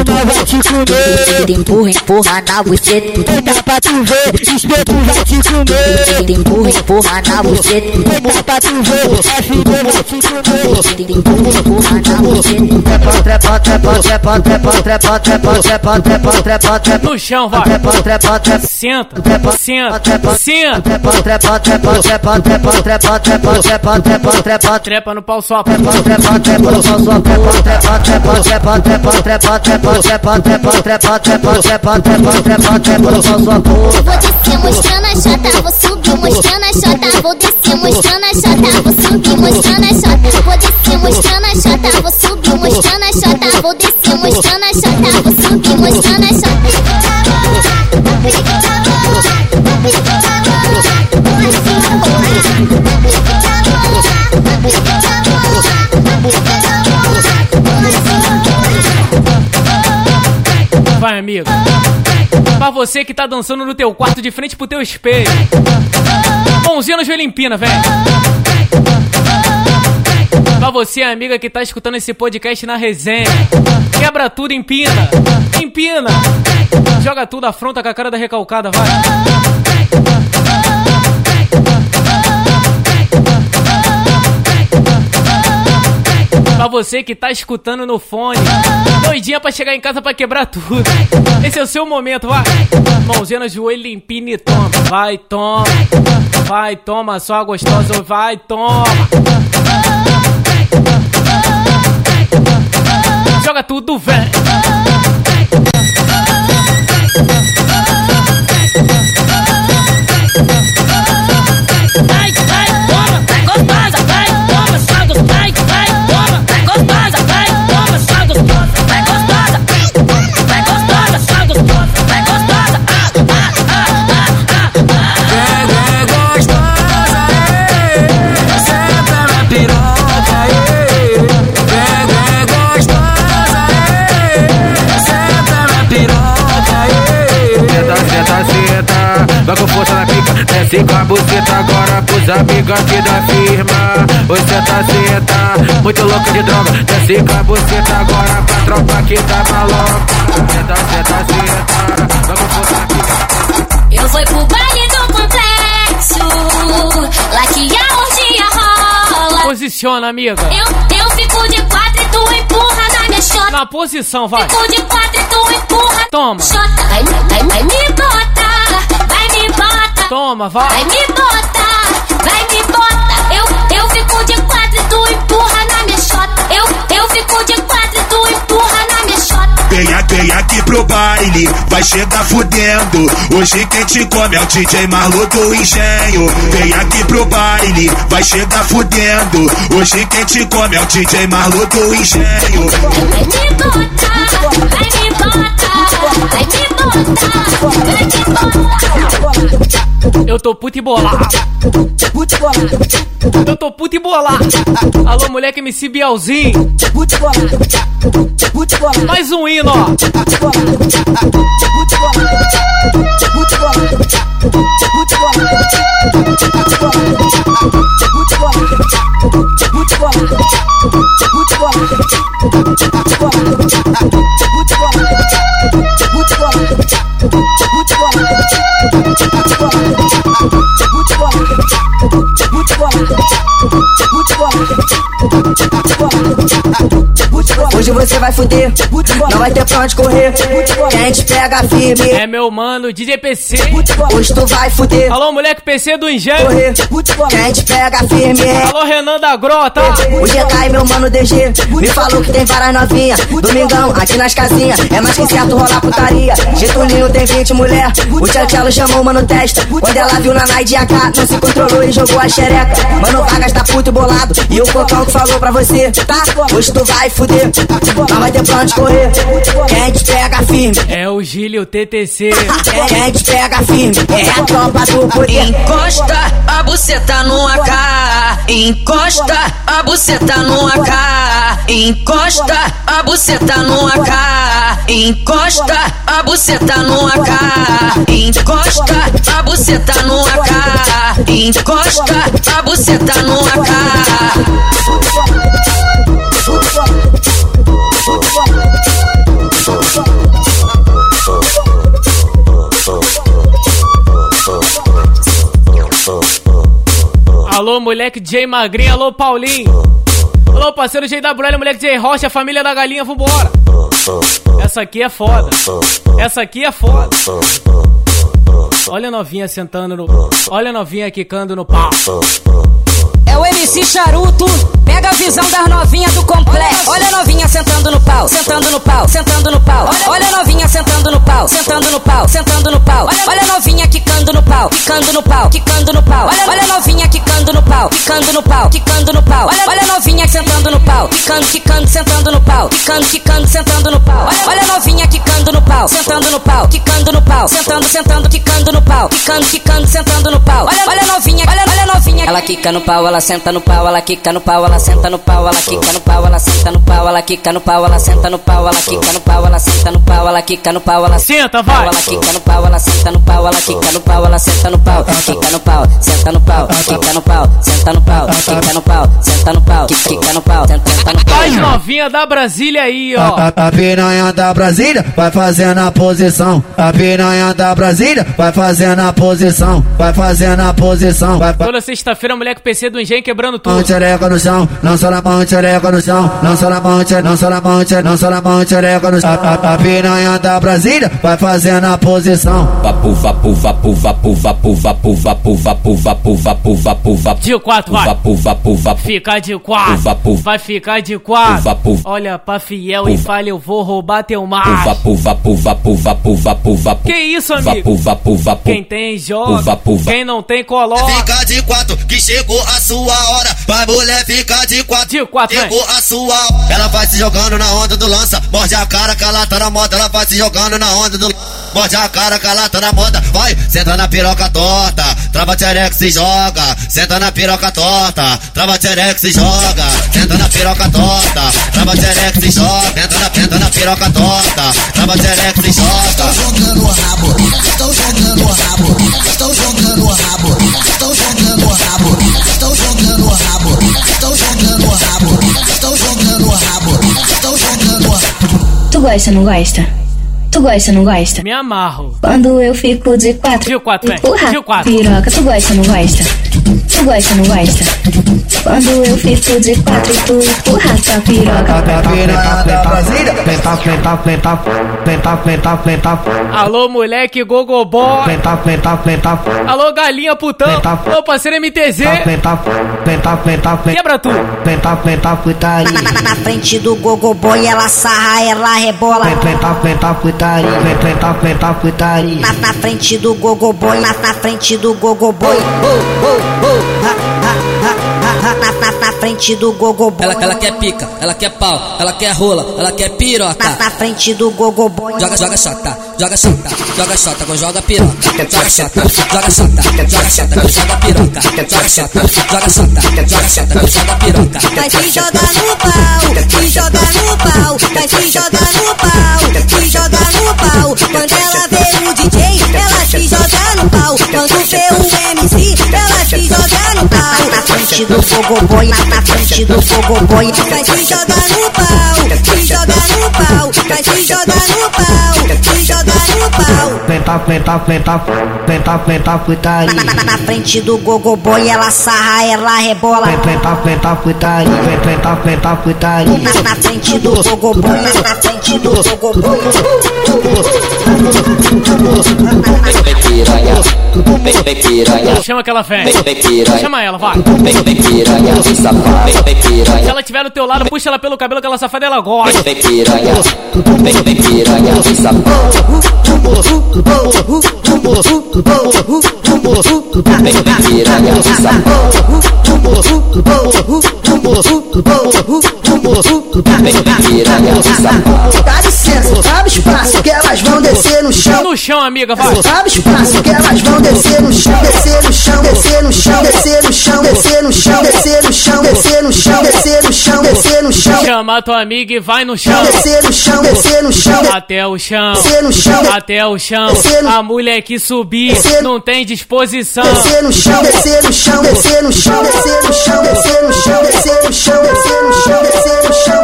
não vai te comer. Empurra, empurra na buceta. Eita pra tu ver, espeto vai te comer. Empurra, empurra na buceta. Eita pra tu ver, FB vai te comer. Empurra, empurra na buceta. Trepa, trepa, trepa, trepa, trepa, trepa, trepa, trepa, trepa, trepa. No chão, vai. Trepa, trepa, trepa. Senta, senta, trepa, senta. trepa, trepa, trepa, trepa, trepa, trepa, trepa, trepa, trepa, trepa, Trepa no pau só. trepa, trepa, trepa, só, só, trepa, trepa, trepa, trepa, trepa, Vou descer mostrando a chota, vou subir mostrando a chota, vou descer mostrando a chota, vou subir mostrando a chota, vou descer mostrando a chota, vou subir mostrando a chota, vou descer mostrando a chota, vou subir mostrando a chota. Amigo. Pra você que tá dançando no teu quarto de frente pro teu espelho. Mãozinha no joelho empina, vem. Pra você, amiga que tá escutando esse podcast na resenha. Quebra tudo, empina. Empina. Joga tudo, afronta com a cara da recalcada, vai. Pra você que tá escutando no fone, doidinha pra chegar em casa pra quebrar tudo. Esse é o seu momento, vai. Mãozinha no joelho, limpinho e toma. Vai, toma. Vai, toma, só gostosa. Vai, toma. Joga tudo, velho. Vai com força na pica Desce com a buceta agora pros amigos aqui da firma Oi, senta, senta, muito louco de droga Desce com a buceta agora pra tropa que tá maluca Senta, senta, senta, vai com força na pica Eu fui pro baile do complexo, lá que a orgia rola. posiciona, amiga. Eu, eu fico de quatro e tu empurra na minha chota. Na posição, vai. Fico de quatro e tu empurra. Toma. Chota, vai, vai, vai me botar. Vai me botar. Toma, vai. Vai me botar. Vai me botar. Eu, eu fico de quatro e tu empurra na minha chota. Eu, eu fico de quatro e tu empurra na minha chota. Venha, venha aqui pro baile, vai chegar fudendo. Hoje quem te come é o DJ Marlo do Engenho. Venha aqui pro baile, vai chegar fudendo. Hoje quem te come é o DJ Marlo do Engenho. Vai me botar. Vai me Eu tô puto e bolado. Eu tô puto e bolado. Alô, moleque MC Bielzinho. Mais um hino, ó. bolado, muito bolado, muito bolado. Hoje você vai fuder, não vai ter pra onde correr. Quem te pega firme, É meu mano, DJ PC. hoje tu vai fuder. Alô, moleque PC do Engenho. Quem te pega firme. Alô, Renan da Grota. O GK e meu mano DG me falou que tem várias novinhas. Domingão, aqui nas casinhas, é mais que certo rolar putaria. Getúlio tem 20 mulher, o Tchelo chamou mano testa. Quando ela viu na Night AK, não se controlou e jogou a xereca. Mano Vargas tá puto bolado, e o Cocão que falou pra você, tá? Hoje tu vai fuder, não vai ter pra onde correr. Quem te pega firme, É o Gílio TTC. quem, te pega firme, é a tropa do poder. Encosta a buceta no AK. Encosta a buceta no AK. Encosta a buceta no AK. Encosta a buceta no AK. Encosta a buceta no AK. Encosta a buceta no AK. Alô, moleque J Magrinho. Alô, Paulinho. Alô, parceiro JWL, moleque J Rocha, família da galinha, vambora. Essa aqui é foda. Essa aqui é foda. Olha a novinha sentando no. Olha a novinha quicando no pau. É o MC Charuto, pega a visão das novinhas do complexo. Olha a novinha sentando no pau, sentando no pau, sentando no pau. Olha, a novinha sentando no pau, sentando no pau, sentando no pau. Olha, a novinha quicando no pau, quicando no pau, quicando no pau. Olha, a novinha quicando no pau, quicando no pau, quicando no pau. Olha, a novinha sentando no pau, quicando, quicando, sentando no pau, quicando, quicando, sentando no pau. Olha, a novinha quicando no pau, sentando no pau, quicando no pau, sentando, sentando, quicando no pau, quicando, quicando, sentando no pau. Olha, a novinha, olha, olha a novinha. Ela quica no pau, ela senta no pau, ela quica no pau, ela senta no pau, ela quica no pau, ela senta no pau, ela quica no pau, ela senta no pau, ela quica no pau, ela senta no pau, ela quica no pau, ela senta, vai. Ela quica no pau, ela senta no pau, ela quica no pau, ela senta no pau, quica no pau, senta no pau, quica no pau, senta no pau, quica no pau, senta no pau, quica no pau, senta no pau. Mais novinha da Brasília aí, ó. A, piranha da Brasília vai fazendo a posição. A piranha da Brasília vai fazendo a posição. Vai fazendo a posição. Vai Toda sexta-feira, moleque PC do Engenho quebrando tudo. mão tchereca no chão, não só na mão tchereca no chão, não só na não só na não só na mão tchereca no chão. A, a, a piranha da Brasília vai fazendo a posição. Vapu, vapu, vapu, vapu, vapu, vapu, vapu, vapu, vapu, vapu, vapu, vapu. De quatro, vai. Vapu, vapu, vapu. Ficar de quatro. Vapu. Vai ficar de quatro. Vapu. Olha pra fiel e fala, eu vou roubar teu mar. Vapu, vapu, vapu, vapu, vapu, vapu. Que isso, amigo? Vapu, vapu, vapu. Quem tem, joga. Vapu, vapu. Quem não tem, coloca. Fica de quatro, que chegou a sua hora. Vai mulher ficar de quatro. De quatro, chegou a sua hora. Ela vai se jogando na onda do lança. Morde a cara que ela tá na moda. Ela vai se jogando na onda do Morde a cara que ela tá na moda. Vai, senta na piroca torta. Trava tcherex e joga. Senta na piroca torta. Trava tcherex e joga. Senta na piroca torta. Trava tcherex e joga. Senta na, senta na piroca torta. Trava tcherex e joga. Estão jogando o rabo, estão jogando o rabo, estão jogando o rabo, estão jogando o rabo, jogando o rabo, estão jogando o rabo, estão jogando o rabo, estão jogando o rabo. Tu gosta, não gosta? Tu gosta, não gosta? Me amarro. Quando eu fico de quatro, De quatro, vem. empurra, De quatro. piroca, tu gosta, não gosta? Tu gosta, não gosta? Quando eu fico de quatro, tu empurra tua piroca. Alô, moleque gogobó. Alô, galinha putão. Alô, parceiro MTZ. Quebra tu. Na, na frente do gogobó e ela sarra, ela rebola. Na, na frente do gogobó, na, na frente do gogobó. Oh, oh, oh. Na, frente do gogoboy. Ela, ela quer pica, ela quer pau, ela quer rola, ela quer piroca. Na, na frente do gogoboy. Joga, joga chata, joga chata, joga chata, agora joga piroca. Joga chata, joga chata, joga chata, agora joga piroca. Joga chata, joga chata, joga chata, agora joga piroca. Vai se jogar no pau, se jogar no pau, vai se jogar no pau, se jogar no pau. Quando ela vê o DJ, ela se joga no pau. Quando vê o MC, ela Na frente do fogoboy, na, na frente do fogoboy. Vai se jogar no pau, se jogar no pau, vai se jogar no pau, se jogar no pau. Vem tá, vem tá, vem vem vem putaria. Na, na, na, frente do gogoboy, ela sarra, ela rebola. Vem, vem tá, vem tá, putaria. Vem, vem vem putaria. Na, na frente do gogoboy, na, na frente do. Vem piranha, vem, vem piranha. Chama aquela fé. Vem, vem piranha. Chama ela, vai. Vem, piranha, vem Se ela estiver do teu lado, puxa ela pelo cabelo, que ela safada ela gosta. vem, vem piranha. Vem, vem piranha, vem safada. Vem, vem piranha, tudo bem piranha Dá licença, abre espaço que elas vão descer no chão No chão, amiga, vai Abre espaço que elas vão descer no chão Descer no chão, descer no chão Descer no chão, descer no chão Descer no chão, descer no chão Descer no chão, descer no chão Chama tua amiga e vai no chão Descer no chão, descer no chão Até o chão, descer no chão Até o chão A mulher que subir não tem disposição Descer no chão, descer no chão Descer no chão, descer no chão Descer no chão, descer no chão Descer no chão, descer no chão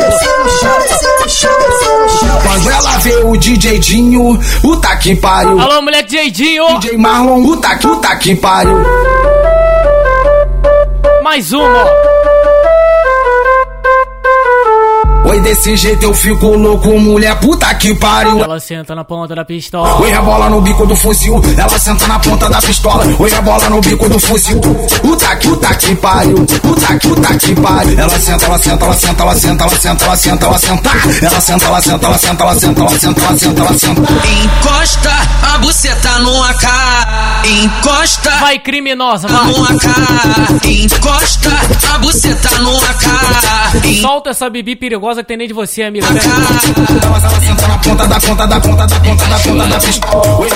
quando ela vê o DJ Dinho, o tá pariu. Alô, moleque DJ Dinho. DJ Marlon, o tá, o tá pariu. Mais uma, ó. Oi, desse jeito eu fico louco, mulher, puta que pariu. Ela senta na ponta da pistola. Oi, rebola no bico do fuzil, ela senta na ponta da pistola. Oi, rebola no bico do fuzil. Puta que, puta que pariu, puta que, puta que pariu. Ela senta, ela senta, ela senta, ela senta, ela senta, ela senta, ela senta. Ela senta, ela senta, ela senta, ela senta, ela senta, ela senta, ela senta. Encosta a buceta no AK. Encosta Vai, criminosa, no vai. AK. Encosta a buceta no AK. Solta essa bibi perigosa que tem dentro de você,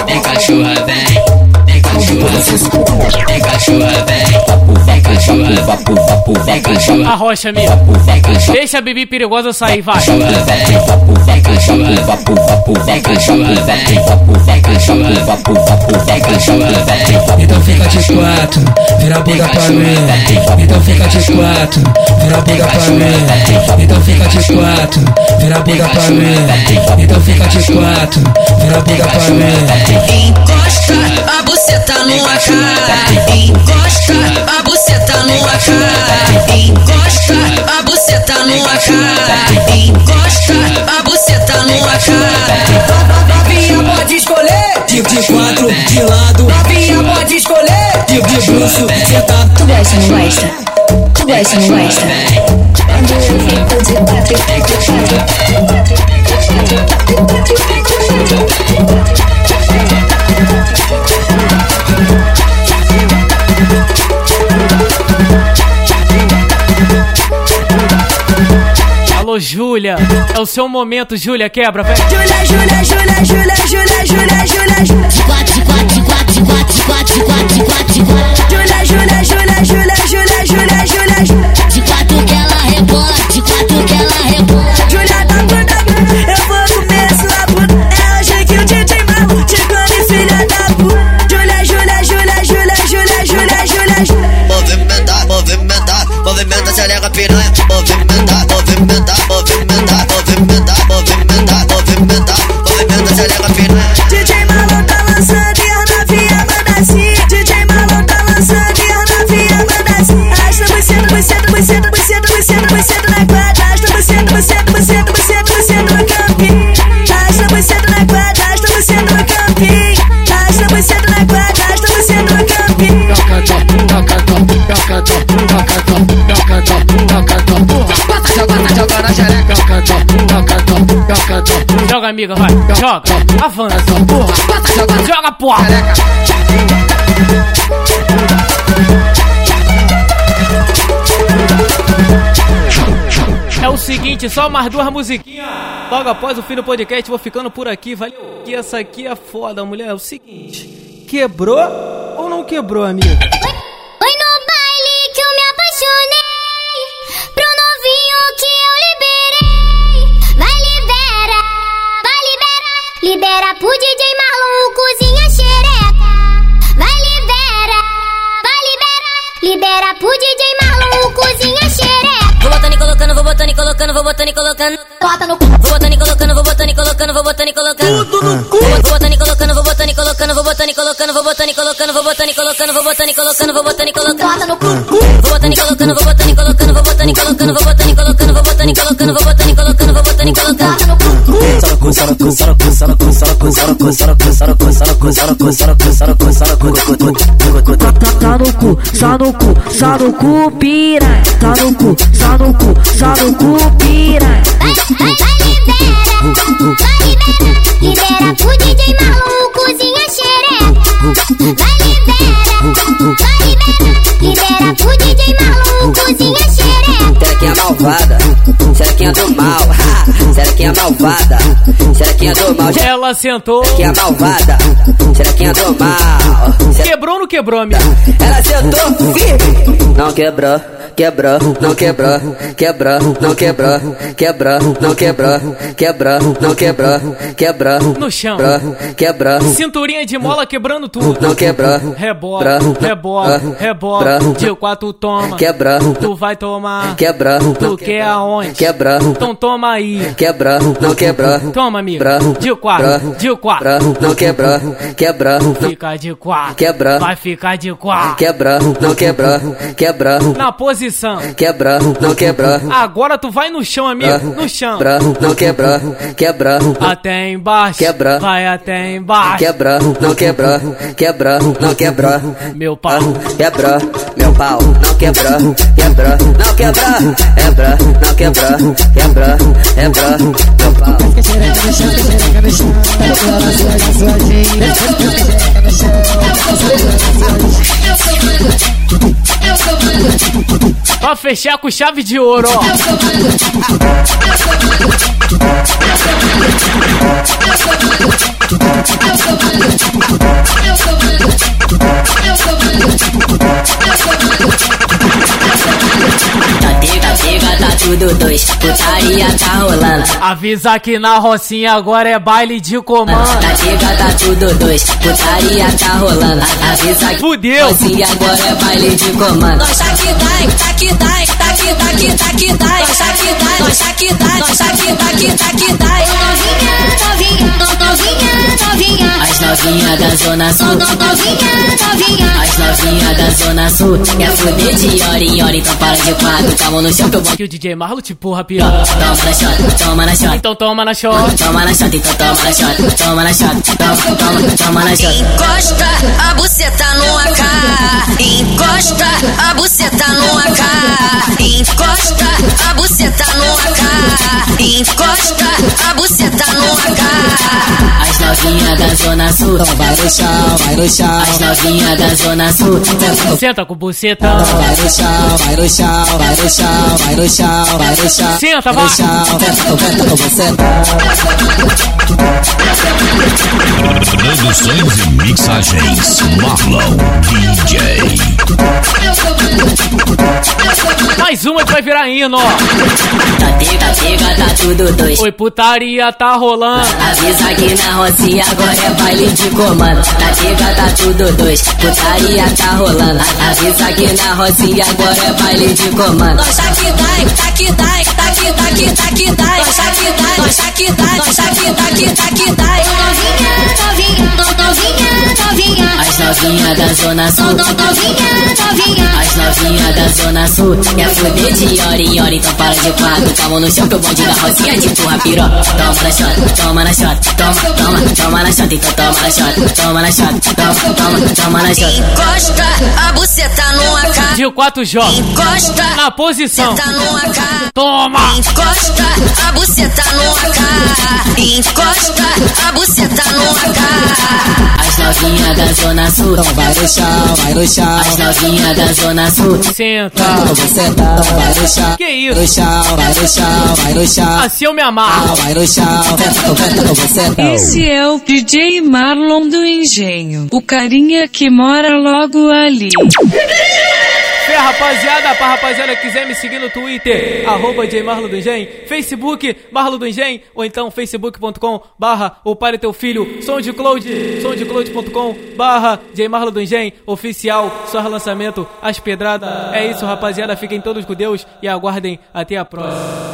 Vem cachorra, vem. Vem cachorra, vem cachorra, vem. Vem cachorra, vapu, vapu, vem cachorra. Arrocha, amiga. Vem cachorra, Deixa a bibi perigosa sair, vai. vem. Vem cachorra, vapu, vapu, vem cachorra, vem. Vem cachorra, vapu, vapu, vem cachorra, vem. Então fica de quatro, vira a bunda pra mim. Então fica de quatro, vira a bunda pra mim. Então fica de quatro, vira a bunda pra mim. Então fica de quatro, vira a bunda pra mim. Encosta a buceta no AK. Encosta a buceta no AK. Encosta a buceta no AK. Encosta a buceta no AK. Novinha pode escolher, Tipo de quatro, de lado, novinha pode escolher. tipo de bruxo, sentado. Tu gosta, não gosta? Tu gosta, não gosta? Fico de quatro, o seu momento, Júlia. Quebra. Júlia, Júlia, Júlia, Júlia, Júlia, Júlia, Júlia, Júlia. Júlia, Júlia, Júlia, Júlia, Júlia, Júlia, joga, amiga, vai. Joga. Avança. porra, Joga, porra. É o seguinte, só mais duas musiquinhas. Logo após o fim do podcast, vou ficando por aqui. Valeu. Que essa aqui é foda, mulher. É o seguinte: quebrou ou não quebrou, amiga? Pro DJ Marlon, cozinha xereca. Vai libera, vai libera. Libera pro DJ Marlon, cozinha xereca. Vou botando e colocando, vou botando e colocando, vou botando e colocando. Bota no cu. Vou botando e colocando, vou botando e colocando, vou botando e colocando. Tudo no cu. Vou botando e colocando, vou botando e colocando, vou botando e colocando, vou botando e colocando, vou botando e colocando, vou botando e colocando, vou botando e colocando. Bota no cu. Vou botando e colocando, vou botando e colocando, vou botando e colocando, vou botando e colocando, vou botando e colocando, vou botando e colocando, vou botando e colocando. Tá no cu, só no cu, só no cu, piranha. Tá no cu, só no cu, só no cu, piranha. Vai, vai, vai libera, vai libera. Libera pro DJ Marlon, cozinha xereca. Vai libera, vai libera. Libera pro DJ Marlon, cozinha xereca. Serequinha malvada, serequinha do mal, ha, serequinha malvada, serequinha do mal, Ela sentou. serequinha malvada, serequinha do mal. Quebrou ou não quebrou, amiga? Ela sentou firme, não quebrou, quebrou, não quebrou, quebrou, não quebrou, quebrou, não quebrou, quebrou, não quebrou, quebrou, No chão. quebrou, Cinturinha de mola quebrando tudo. não quebrou, Rebola, rebola, rebola. De quatro toma. quebrou, Tu vai tomar. quebrou, Tu quer aonde? quebrou, Então toma aí. quebrou, não quebrou, Toma, amiga. De quatro, de quatro. não quebrou, quebrou, Fica de quatro. Quebrou. Vai ficar de quatro. quebrou, não quebrou, quebrou, Na posição. quebrou, não quebrou. Agora tu vai no chão, amigo. No chão. Quebrou, não quebrou, quebrou, Até embaixo. Quebra. Vai até embaixo. quebrou, não quebrou, quebrou, não quebrou, Meu pau. quebrou, meu pau, não quebrou, quebrou, não quebrou, quebrou, não quebrou, quebrou, quebrou, meu pau. Pra fechar com chave de ouro, ó. Tudo dois. Putaria tá rolando. Avisa que na Rocinha agora é baile de comando. Tá pega, tá tudo dois. Putaria tá rolando. Avisa que Fudeu. assim agora é baile de comando. Nós aqui dai, tá aqui dai, aqui, tá aqui, tá aqui dai, nós aqui dai, nós aqui dai, nós aqui, tá aqui, tá aqui dai. Novinha, novinha, no- novinha, novinha. As novinhas da Zona Sul. No- Novinha, novinha. As novinhas da Zona Sul. Quer fuder de hora em hora, então para de quatro. Calma no chão que eu vou. Que o DJ Marlo te porra, pior. Toma na shot, toma na shot. Então toma na shot. Toma na shot, então toma na shot. Toma na shot, toma, toma, toma na shot. Encosta a buceta no AK. Encosta a buceta no AK. Encosta a buceta no AK. Encosta a buceta no AK. As novinhas da Zona Sul. vai no chão, vai no chão, As novinhas da Zona Sul. Senta com o bucetão. vai no chão, vai no chão, vai no chão, vai no chão, vai no chão, Senta, vai chão, tenta com, você. Produções e mixagens Marlon DJ. Mais uma que vai virar hino, ó. Tá pega, pega, tá tudo dois. Oi, putaria tá rolando. Avisa que na Rocinha agora é baile de comando. Tá pega, tá tudo dois. Putaria tá rolando. Avisa que na Rocinha agora é baile de comando. Nós aqui dai, tá aqui dai, tá aqui, tá aqui, tá aqui dai. Nós aqui dai, nós aqui dai, nós aqui, tá aqui, tá aqui dai. Novinha, novinha, no- novinha, novinha. As novinhas da Zona Sul. Novinha, novinha. As novinhas da Zona Sul. Quer fuder de hora em hora, então para de quatro. Tamo no chão que o bonde da Rosinha de empurra piró. Toma na shot, toma na shot, toma, toma, toma na shot, então toma na shot, toma na shot, toma, toma, toma na shot. Encosta a buceta no AK. De 4J. Encosta. Na posição. Senta no AK. Toma. Encosta a buceta no AK. Encosta a buceta no AK. As novinhas da Zona Sul. Então vai no chão, vai no chão. As novinhas da Zona Sul. Senta. Senta, vai no chão. Que isso? No chão, vai no chão, vai no chão. Assim eu me amarro. Vai no chão, senta, senta, você senta. Esse é o DJ Marlon do Engenho, o carinha que mora logo ali. Fé, rapaziada, pra rapaziada que quiser me seguir no Twitter, arroba Marlo do Engen, Facebook, Marlo do Engen, ou então facebook.com barra o Pare Teu Filho, SoundCloud, soundcloud.com barra Marlo do Engen, oficial, só lançamento, as pedradas. É isso, rapaziada, fiquem todos com Deus e aguardem até a próxima.